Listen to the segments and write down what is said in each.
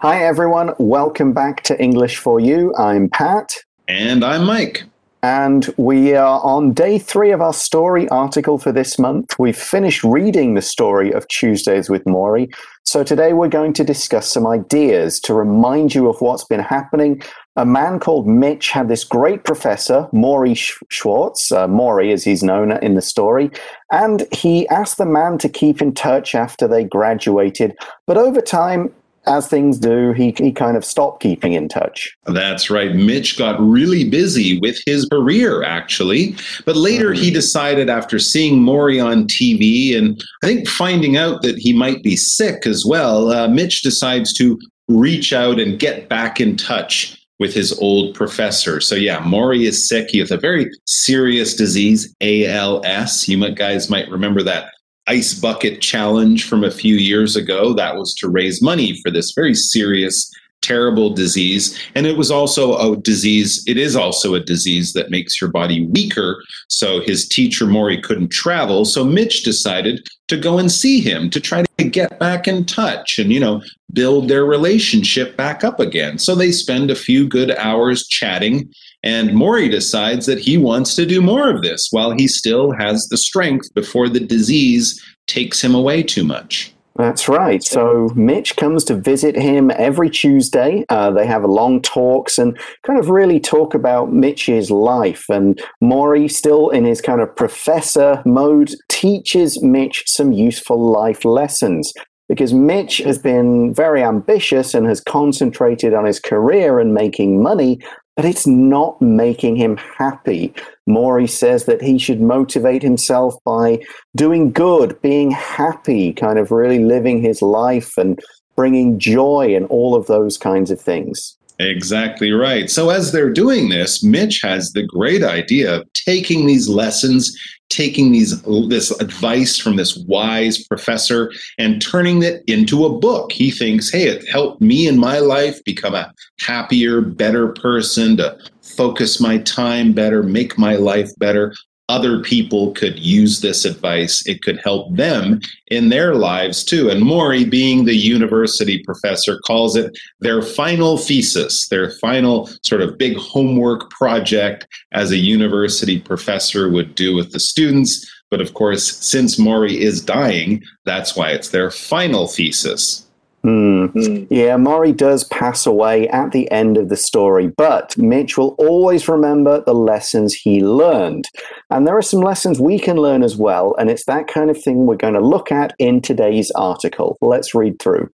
Hi, everyone. Welcome back to English for You. I'm Pat. And I'm Mike. And we are on day three of our story article for this month. We've finished reading the story of Tuesdays with Morrie. So today we're going to discuss some ideas to remind you of what's been happening. A man called Mitch had this great professor, Morrie Schwartz, uh, Morrie as he's known in the story, and he asked the man to keep in touch after they graduated. But over time, as things do, he, he kind of stopped keeping in touch. That's right. Mitch got really busy with his career, actually. But later mm-hmm. he decided, after seeing Morrie on TV and I think finding out that he might be sick as well, uh, Mitch decides to reach out and get back in touch with his old professor. So yeah, Morrie is sick. He has a very serious disease, ALS. You might, guys might remember that ice bucket challenge from a few years ago. That was to raise money for this very serious, terrible disease. And it was also a disease, it is also a disease that makes your body weaker. So his teacher, Morrie, couldn't travel. So Mitch decided to go and see him to try to get back in touch and, you know, build their relationship back up again. So they spend a few good hours chatting and Morrie decides that he wants to do more of this while he still has the strength before the disease takes him away too much. That's right. So Mitch comes to visit him every Tuesday. Uh, they have long talks and kind of really talk about Mitch's life. And Morrie, still in his kind of professor mode, teaches Mitch some useful life lessons because Mitch has been very ambitious and has concentrated on his career and making money, but it's not making him happy. Morrie says that he should motivate himself by doing good, being happy, kind of really living his life and bringing joy and all of those kinds of things. Exactly right. So, as they're doing this, Mitch has the great idea of taking these lessons taking these this advice from this wise professor and turning it into a book. He thinks, hey, it helped me in my life become a happier, better person, to focus my time better, make my life better other people could use this advice. It could help them in their lives too. And Morrie, being the university professor, calls it their final thesis, their final sort of big homework project as a university professor would do with the students. But of course, since Morrie is dying, that's why it's their final thesis. Mm. Yeah, Morrie does pass away at the end of the story, but Mitch will always remember the lessons he learned. And there are some lessons we can learn as well, and it's that kind of thing we're going to look at in today's article. Let's read through.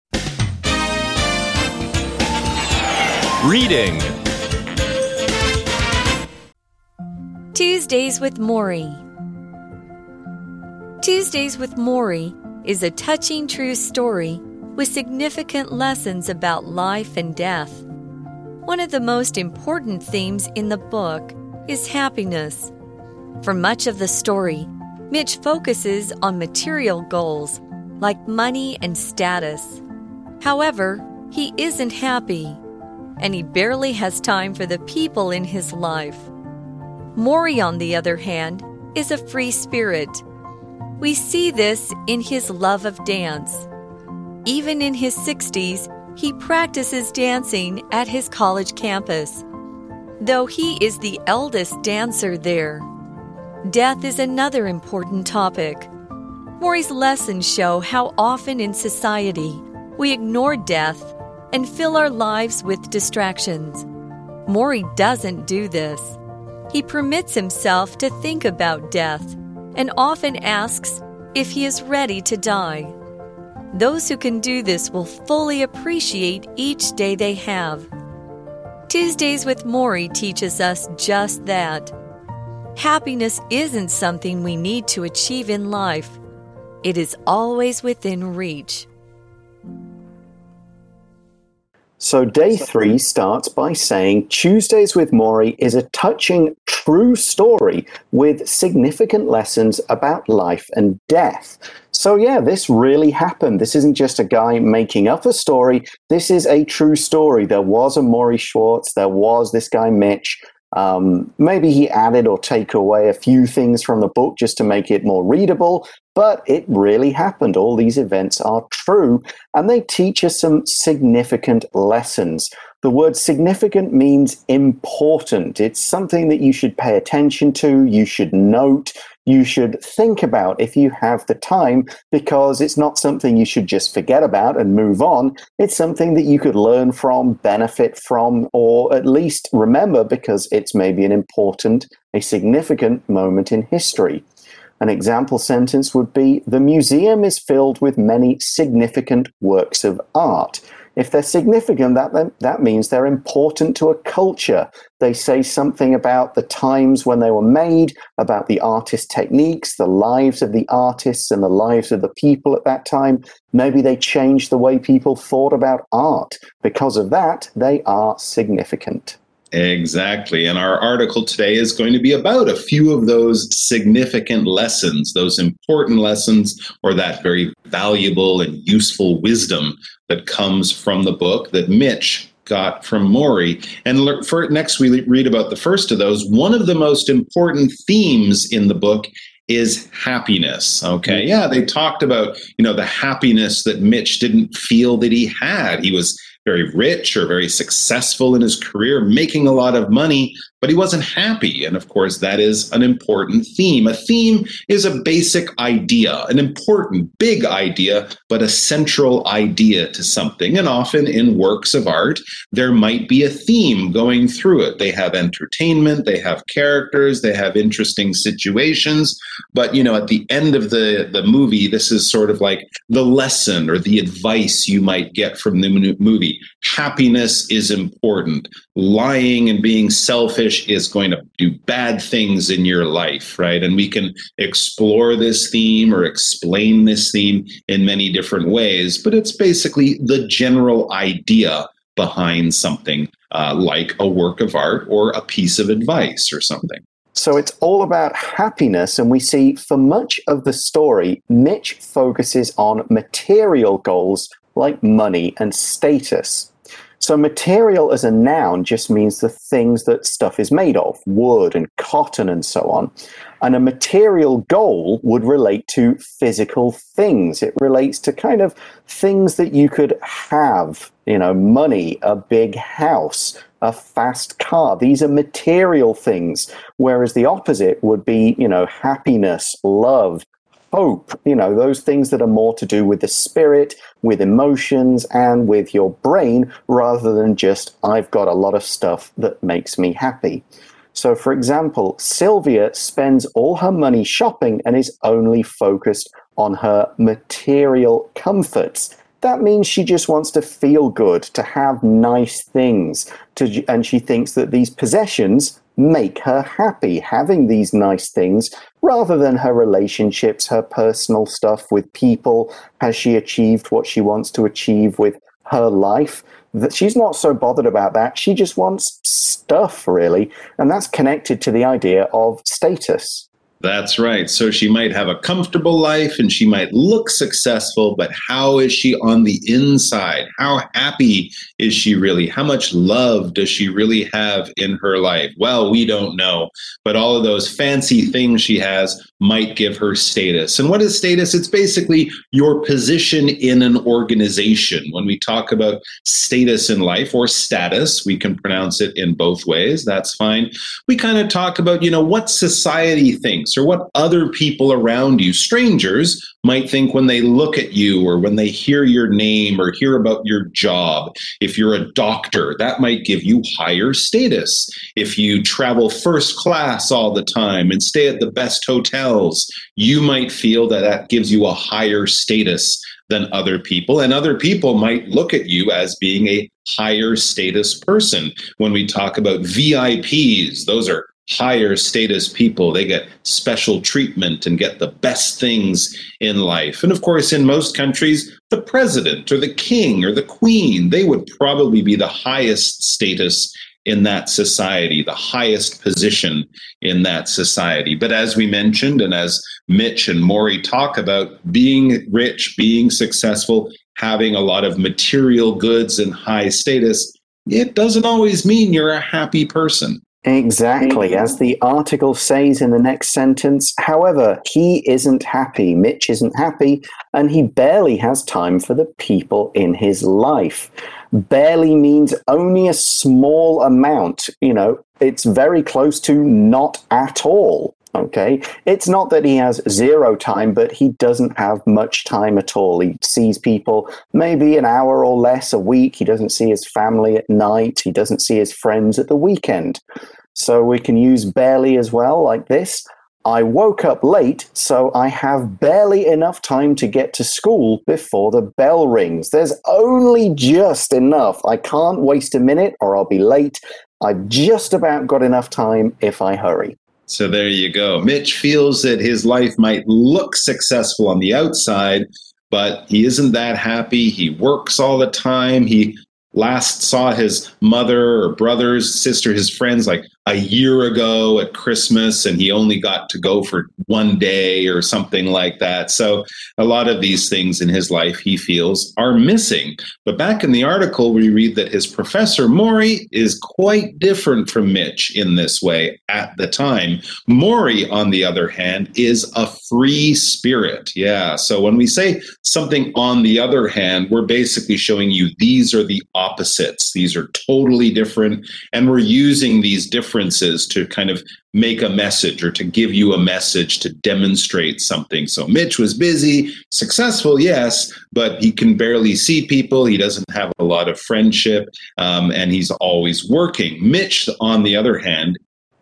Reading Tuesdays with Morrie. Tuesdays with Morrie is a touching true story with significant lessons about life and death. One of the most important themes in the book is happiness. For much of the story, Mitch focuses on material goals like money and status. However, he isn't happy, and he barely has time for the people in his life. Morrie, on the other hand, is a free spirit. We see this in his love of dance. Even in his 60s, he practices dancing at his college campus. Though he is the eldest dancer there, death is another important topic. Morrie's lessons show how often in society we ignore death and fill our lives with distractions. Morrie doesn't do this. He permits himself to think about death and often asks if he is ready to die. Those who can do this will fully appreciate each day they have. Tuesdays with Morrie teaches us just that. Happiness isn't something we need to achieve in life, it is always within reach. So, day three starts by saying Tuesdays with Morrie is a touching, true story with significant lessons about life and death. So, yeah, this really happened. This isn't just a guy making up a story. This is a true story. There was a Morrie Schwartz, there was this guy Mitch. Um, maybe he added or take away a few things from the book just to make it more readable, but it really happened. All these events are true, and they teach us some significant lessons. The word significant means important. It's something that you should pay attention to, you should note, you should think about if you have the time, because it's not something you should just forget about and move on. It's something that you could learn from, benefit from, or at least remember because it's maybe an important, a significant moment in history. An example sentence would be The museum is filled with many significant works of art. If they're significant, that, that means they're important to a culture. They say something about the times when they were made, about the artist techniques, the lives of the artists, and the lives of the people at that time. Maybe they changed the way people thought about art. Because of that, they are significant. Exactly. And our article today is going to be about a few of those significant lessons, those important lessons, or that very valuable and useful wisdom that comes from the book that Mitch got from Morrie. And for next, we read about the first of those. One of the most important themes in the book is happiness. Okay. Mm-hmm. Yeah, they talked about, you know, the happiness that Mitch didn't feel that he had. He was very rich or very successful in his career, making a lot of money, but he wasn't happy. And of course, that is an important theme. A theme is a basic idea, an important, big idea, but a central idea to something. And often in works of art, there might be a theme going through it. They have entertainment, they have characters, they have interesting situations. But, you know, at the end of the, the movie, this is sort of like the lesson or the advice you might get from the movie. Happiness is important. Lying and being selfish is going to do bad things in your life, right? And we can explore this theme or explain this theme in many different ways, but it's basically the general idea behind something uh, like a work of art or a piece of advice or something. So it's all about happiness, and we see for much of the story, Mitch focuses on material goals like money and status. So material as a noun just means the things that stuff is made of, wood and cotton and so on. And a material goal would relate to physical things. It relates to kind of things that you could have, you know, money, a big house, a fast car. These are material things. Whereas the opposite would be, you know, happiness, love, hope, you know, those things that are more to do with the spirit, with emotions, and with your brain, rather than just, I've got a lot of stuff that makes me happy. So, for example, Sylvia spends all her money shopping and is only focused on her material comforts. That means she just wants to feel good, to have nice things, to, and she thinks that these possessions make her happy having these nice things rather than her relationships, her personal stuff with people. Has she achieved what she wants to achieve with her life? That she's not so bothered about that. She just wants stuff, really. And that's connected to the idea of status. That's right. So she might have a comfortable life and she might look successful, but how is she on the inside? How happy is she really? How much love does she really have in her life? Well, we don't know, but all of those fancy things she has might give her status. And what is status? It's basically your position in an organization. When we talk about status in life or status, we can pronounce it in both ways. That's fine. We kind of talk about, you know, what society thinks or what other people around you, strangers, might think when they look at you or when they hear your name or hear about your job. If you're a doctor, that might give you higher status. If you travel first class all the time and stay at the best hotels, you might feel that that gives you a higher status than other people. And other people might look at you as being a higher status person. When we talk about VIPs, those are higher status people. They get special treatment and get the best things in life. And of course, in most countries, the president or the king or the queen, they would probably be the highest status in that society, the highest position in that society. But as we mentioned, and as Mitch and Morrie talk about, being rich, being successful, having a lot of material goods and high status, it doesn't always mean you're a happy person. Exactly. As the article says in the next sentence, however, he isn't happy. Mitch isn't happy, and he barely has time for the people in his life. Barely means only a small amount. You know, it's very close to not at all. Okay. It's not that he has zero time, but he doesn't have much time at all. He sees people maybe an hour or less a week. He doesn't see his family at night. He doesn't see his friends at the weekend. So we can use barely as well, like this. I woke up late, so I have barely enough time to get to school before the bell rings. There's only just enough. I can't waste a minute or I'll be late. I've just about got enough time if I hurry. So there you go. Mitch feels that his life might look successful on the outside, but he isn't that happy. He works all the time. He last saw his mother or brothers, sister, his friends like a year ago at Christmas, and he only got to go for one day or something like that. So, a lot of these things in his life he feels are missing. But back in the article, we read that his professor, Morrie, is quite different from Mitch in this way at the time. Morrie, on the other hand, is a free spirit. Yeah. So, when we say something on the other hand, we're basically showing you these are the opposites, these are totally different, and we're using these different differences to kind of make a message or to give you a message to demonstrate something. So Mitch was busy, successful, yes, but he can barely see people. He doesn't have a lot of friendship, um, and he's always working. Mitch, on the other hand,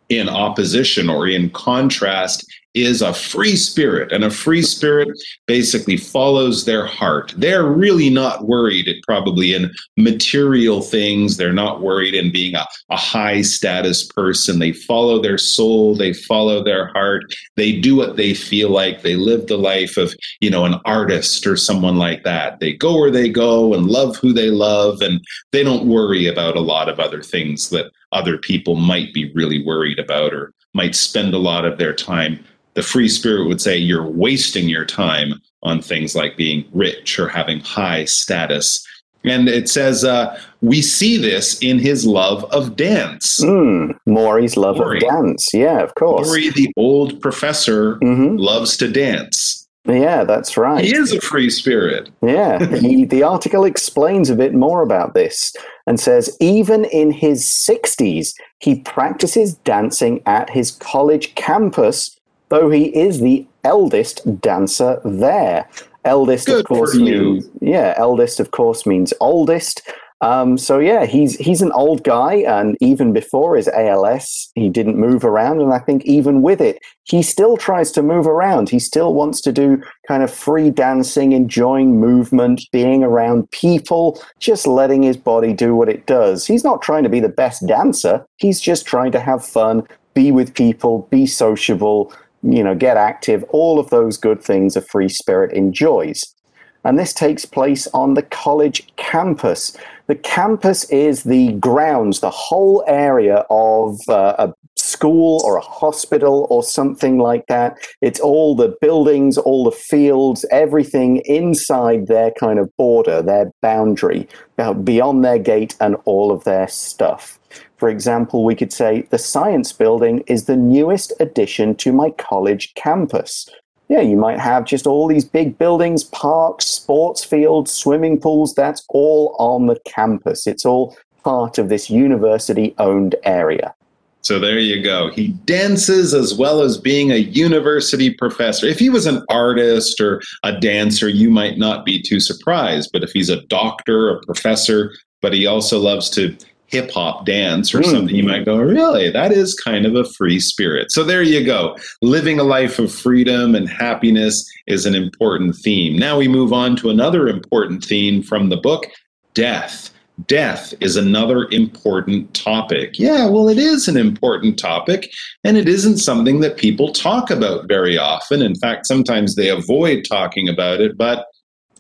in opposition or in contrast is a free spirit, and a free spirit basically follows their heart. They're really not worried, probably, in material things. They're not worried in being a, a high status person. They follow their soul, they follow their heart, they do what they feel like. They live the life of, you know, an artist or someone like that. They go where they go and love who they love, and they don't worry about a lot of other things that other people might be really worried about or might spend a lot of their time the free spirit would say you're wasting your time on things like being rich or having high status. And it says, uh, we see this in his love of dance. Mm, Morrie's love Morrie. of dance. Yeah, of course. Morrie, the old professor, mm-hmm. loves to dance. Yeah, that's right. He is a free spirit. Yeah. he, the article explains a bit more about this and says even in his 60s, he practices dancing at his college campus though he is the eldest dancer there. Eldest, Good of course, means yeah. Eldest, of course, means oldest. Um, so yeah, he's he's an old guy, and even before his ALS, he didn't move around, and I think even with it, he still tries to move around. He still wants to do kind of free dancing, enjoying movement, being around people, just letting his body do what it does. He's not trying to be the best dancer. He's just trying to have fun, be with people, be sociable, you know, get active, all of those good things a free spirit enjoys. And this takes place on the college campus. The campus is the grounds, the whole area of uh, a school or a hospital or something like that. It's all the buildings, all the fields, everything inside their kind of border, their boundary, beyond their gate, and all of their stuff. For example, we could say the science building is the newest addition to my college campus. Yeah, you might have just all these big buildings, parks, sports fields, swimming pools. That's all on the campus. It's all part of this university owned area. So there you go. He dances as well as being a university professor. If he was an artist or a dancer, you might not be too surprised. But if he's a doctor, a professor, but he also loves to hip hop dance or mm. something, you might go, really? That is kind of a free spirit. So there you go. Living a life of freedom and happiness is an important theme. Now we move on to another important theme from the book death. Death is another important topic. Yeah, well, it is an important topic, and it isn't something that people talk about very often. In fact, sometimes they avoid talking about it, but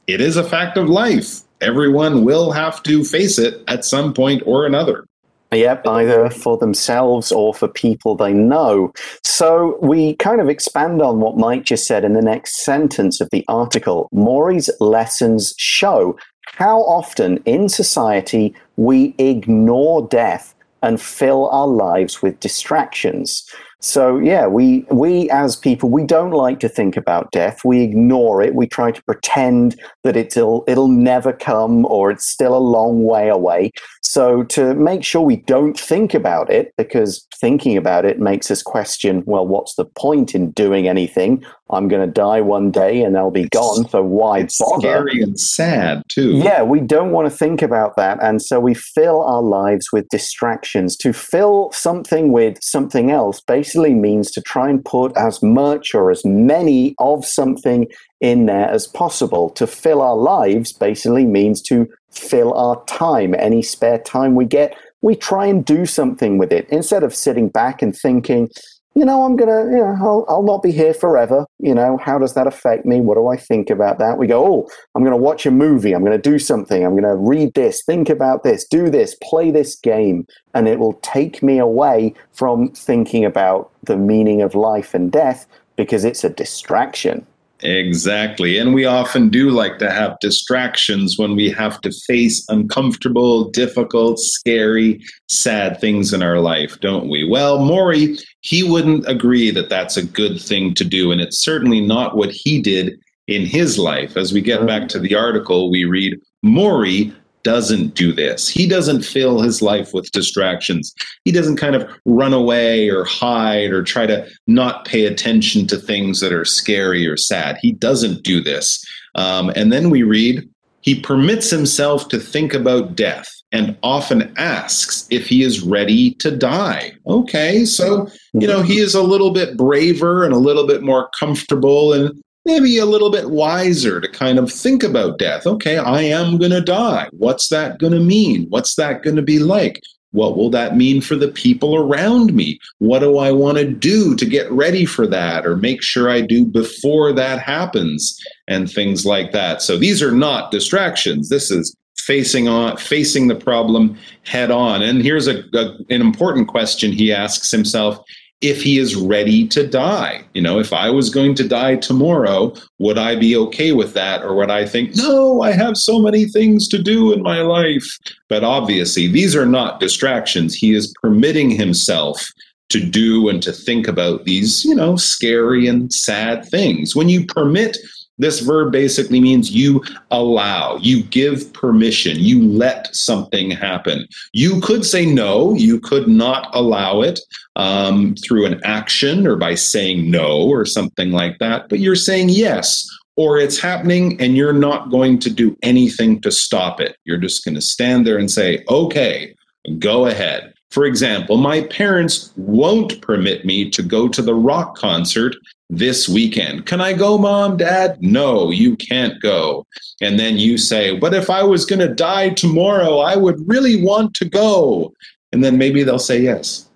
it is a fact of life everyone will have to face it at some point or another. Yep, either for themselves or for people they know. So we kind of expand on what Mike just said in the next sentence of the article. Morrie's lessons show how often in society we ignore death and fill our lives with distractions. So yeah, we we as people we don't like to think about death. We ignore it. We try to pretend that it'll it'll never come or it's still a long way away. So to make sure we don't think about it because thinking about it makes us question, well, what's the point in doing anything? I'm going to die one day and they'll be gone. So why it's bother? Scary and sad too. Yeah, we don't want to think about that, and so we fill our lives with distractions. To fill something with something else basically means to try and put as much or as many of something in there as possible. To fill our lives basically means to fill our time. Any spare time we get, we try and do something with it instead of sitting back and thinking you know, I'm gonna, you know, I'll, I'll not be here forever. You know, how does that affect me? What do I think about that? We go, oh, I'm gonna watch a movie. I'm gonna do something. I'm gonna read this, think about this, do this, play this game, and it will take me away from thinking about the meaning of life and death because it's a distraction. Exactly. And we often do like to have distractions when we have to face uncomfortable, difficult, scary, sad things in our life, don't we? Well, Morrie, he wouldn't agree that that's a good thing to do. And it's certainly not what he did in his life. As we get back mm. to the article, we read Morrie doesn't do this. He doesn't fill his life with distractions. He doesn't kind of run away or hide or try to not pay attention to things that are scary or sad. He doesn't do this. Um, and then we read, he permits himself to think about death and often asks if he is ready to die. Okay, so, you know, he is a little bit braver and a little bit more comfortable and maybe a little bit wiser to kind of think about death. Okay, I am going to die. What's that going to mean? What's that going to be like? What will that mean for the people around me? What do I want to do to get ready for that or make sure I do before that happens and things like that. So these are not distractions. This is facing on facing the problem head on. And here's a, a an important question he asks himself if he is ready to die. You know, if I was going to die tomorrow, would I be okay with that? Or would I think, no, I have so many things to do in my life? But obviously, these are not distractions. He is permitting himself to do and to think about these, you know, scary and sad things. When you permit this verb basically means you allow, you give permission, you let something happen. You could say no, you could not allow it um, through an action or by saying no or something like that, but you're saying yes, or it's happening and you're not going to do anything to stop it. You're just going to stand there and say, okay, go ahead. For example, my parents won't permit me to go to the rock concert this weekend. Can I go, mom, dad? No, you can't go. And then you say, but if I was going to die tomorrow, I would really want to go. And then maybe they'll say yes.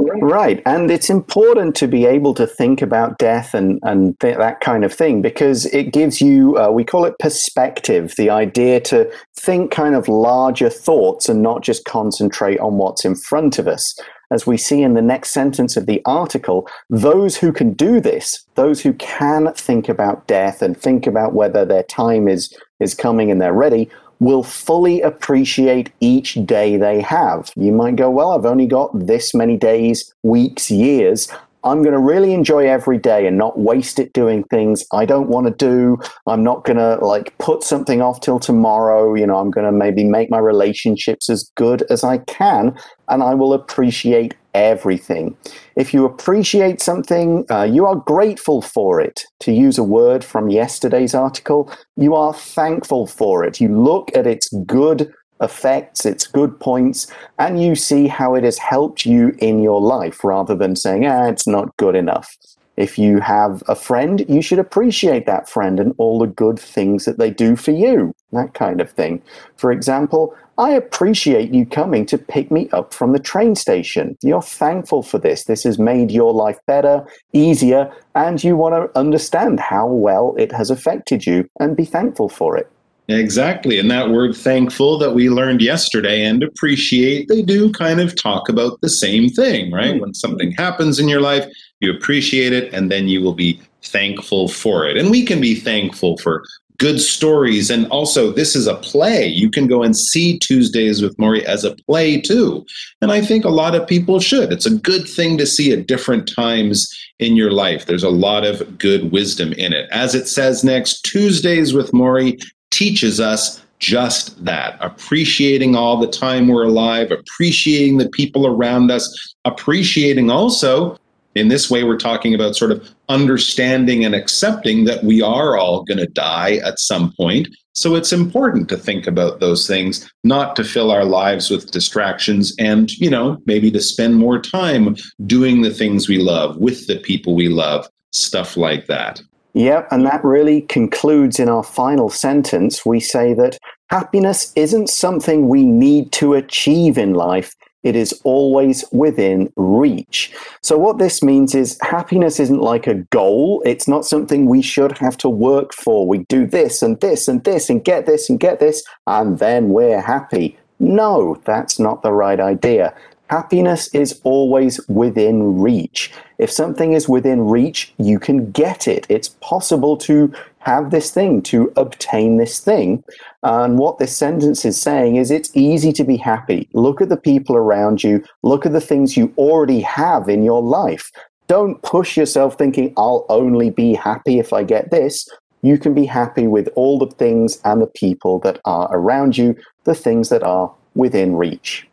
Right. And it's important to be able to think about death and, and th- that kind of thing because it gives you, uh, we call it perspective, the idea to think kind of larger thoughts and not just concentrate on what's in front of us. As we see in the next sentence of the article, those who can do this, those who can think about death and think about whether their time is, is coming and they're ready, will fully appreciate each day they have. You might go, Well, I've only got this many days, weeks, years. I'm going to really enjoy every day and not waste it doing things I don't want to do. I'm not going to like put something off till tomorrow. You know, I'm going to maybe make my relationships as good as I can and I will appreciate everything. If you appreciate something, uh, you are grateful for it. To use a word from yesterday's article, you are thankful for it. You look at its good effects, its good points, and you see how it has helped you in your life rather than saying, ah, it's not good enough. If you have a friend, you should appreciate that friend and all the good things that they do for you, that kind of thing. For example, I appreciate you coming to pick me up from the train station. You're thankful for this. This has made your life better, easier, and you want to understand how well it has affected you and be thankful for it. Exactly. And that word thankful that we learned yesterday and appreciate, they do kind of talk about the same thing, right? Mm-hmm. When something happens in your life, you appreciate it and then you will be thankful for it. And we can be thankful for good stories. And also, this is a play. You can go and see Tuesdays with Morrie as a play too. And I think a lot of people should. It's a good thing to see at different times in your life. There's a lot of good wisdom in it. As it says next, Tuesdays with Morrie teaches us just that appreciating all the time we're alive, appreciating the people around us, appreciating also in this way, we're talking about sort of understanding and accepting that we are all going to die at some point. So it's important to think about those things, not to fill our lives with distractions and, you know, maybe to spend more time doing the things we love with the people we love, stuff like that. Yep, and that really concludes in our final sentence. We say that happiness isn't something we need to achieve in life, it is always within reach. So, what this means is happiness isn't like a goal. It's not something we should have to work for. We do this and this and this and get this and get this, and then we're happy. No, that's not the right idea. Happiness is always within reach. If something is within reach, you can get it. It's possible to have this thing, to obtain this thing. And what this sentence is saying is it's easy to be happy. Look at the people around you, look at the things you already have in your life. Don't push yourself thinking, I'll only be happy if I get this. You can be happy with all the things and the people that are around you, the things that are within reach.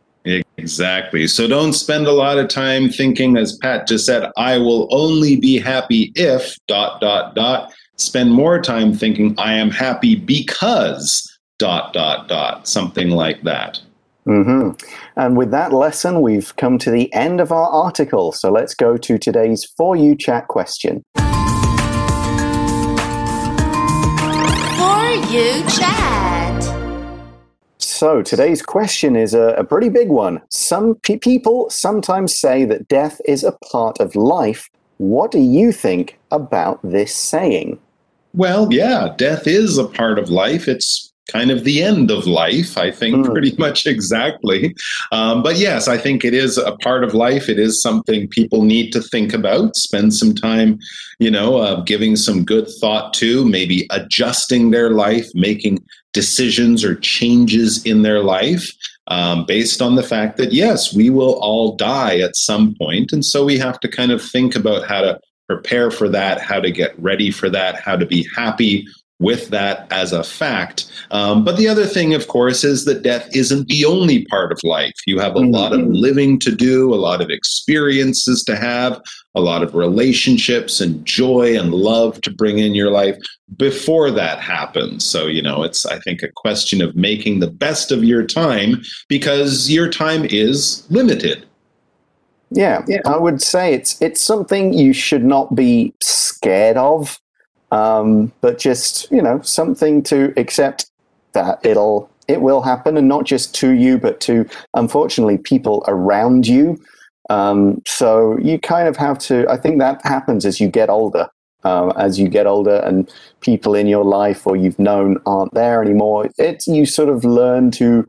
Exactly. So don't spend a lot of time thinking, as Pat just said, I will only be happy if dot dot dot. Spend more time thinking, I am happy because dot dot dot, something like that. Mm-hmm. And with that lesson, we've come to the end of our article. So let's go to today's For You Chat question. For You Chat. So today's question is a, a pretty big one. Some pe- people sometimes say that death is a part of life. What do you think about this saying? Well, yeah, death is a part of life. It's kind of the end of life, I think, mm. pretty much exactly. Um, but yes, I think it is a part of life. It is something people need to think about, spend some time, you know, uh, giving some good thought to, maybe adjusting their life, making decisions or changes in their life. Um, based on the fact that yes, we will all die at some point, and so we have to kind of think about how to prepare for that, how to get ready for that, how to be happy with that as a fact. Um, but the other thing, of course, is that death isn't the only part of life. You have a mm-hmm. lot of living to do, a lot of experiences to have, a lot of relationships and joy and love to bring in your life before that happens. So, you know, it's, I think, a question of making the best of your time because your time is limited. Yeah, yeah, I would say it's it's something you should not be scared of um, but just you know something to accept that it'll it will happen, and not just to you, but to unfortunately people around you. Um, so you kind of have to. I think that happens as you get older. Um, as you get older and people in your life or you've known aren't there anymore, it's you sort of learn to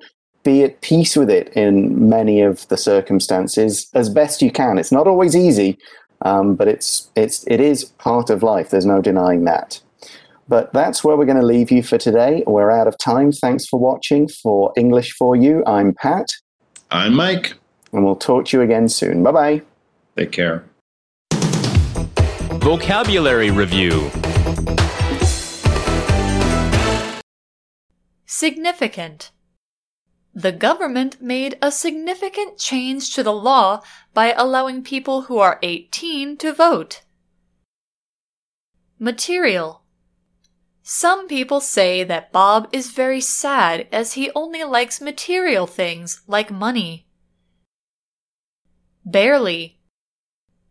be at peace with it in many of the circumstances as best you can. It's not always easy, um, but it's it's it is part of life. There's no denying that. But that's where we're going to leave you for today. We're out of time. Thanks for watching. For English for You, I'm Pat. I'm Mike. And we'll talk to you again soon. Bye bye. Take care. Vocabulary Review Significant the government made a significant change to the law by allowing people who are 18 to vote. Material Some people say that Bob is very sad as he only likes material things like money. Barely.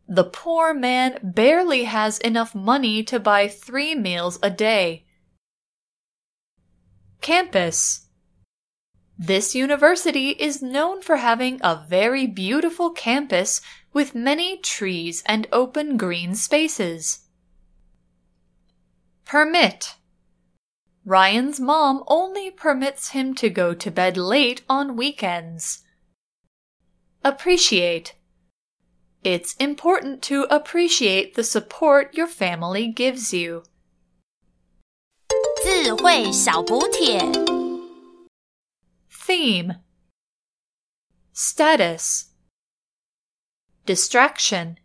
The poor man barely has enough money to buy three meals a day. Campus this university is known for having a very beautiful campus with many trees and open green spaces. Permit Ryan's mom only permits him to go to bed late on weekends. Appreciate It's important to appreciate the support your family gives you. 自 智慧小补帖。 Theme. Status. Distraction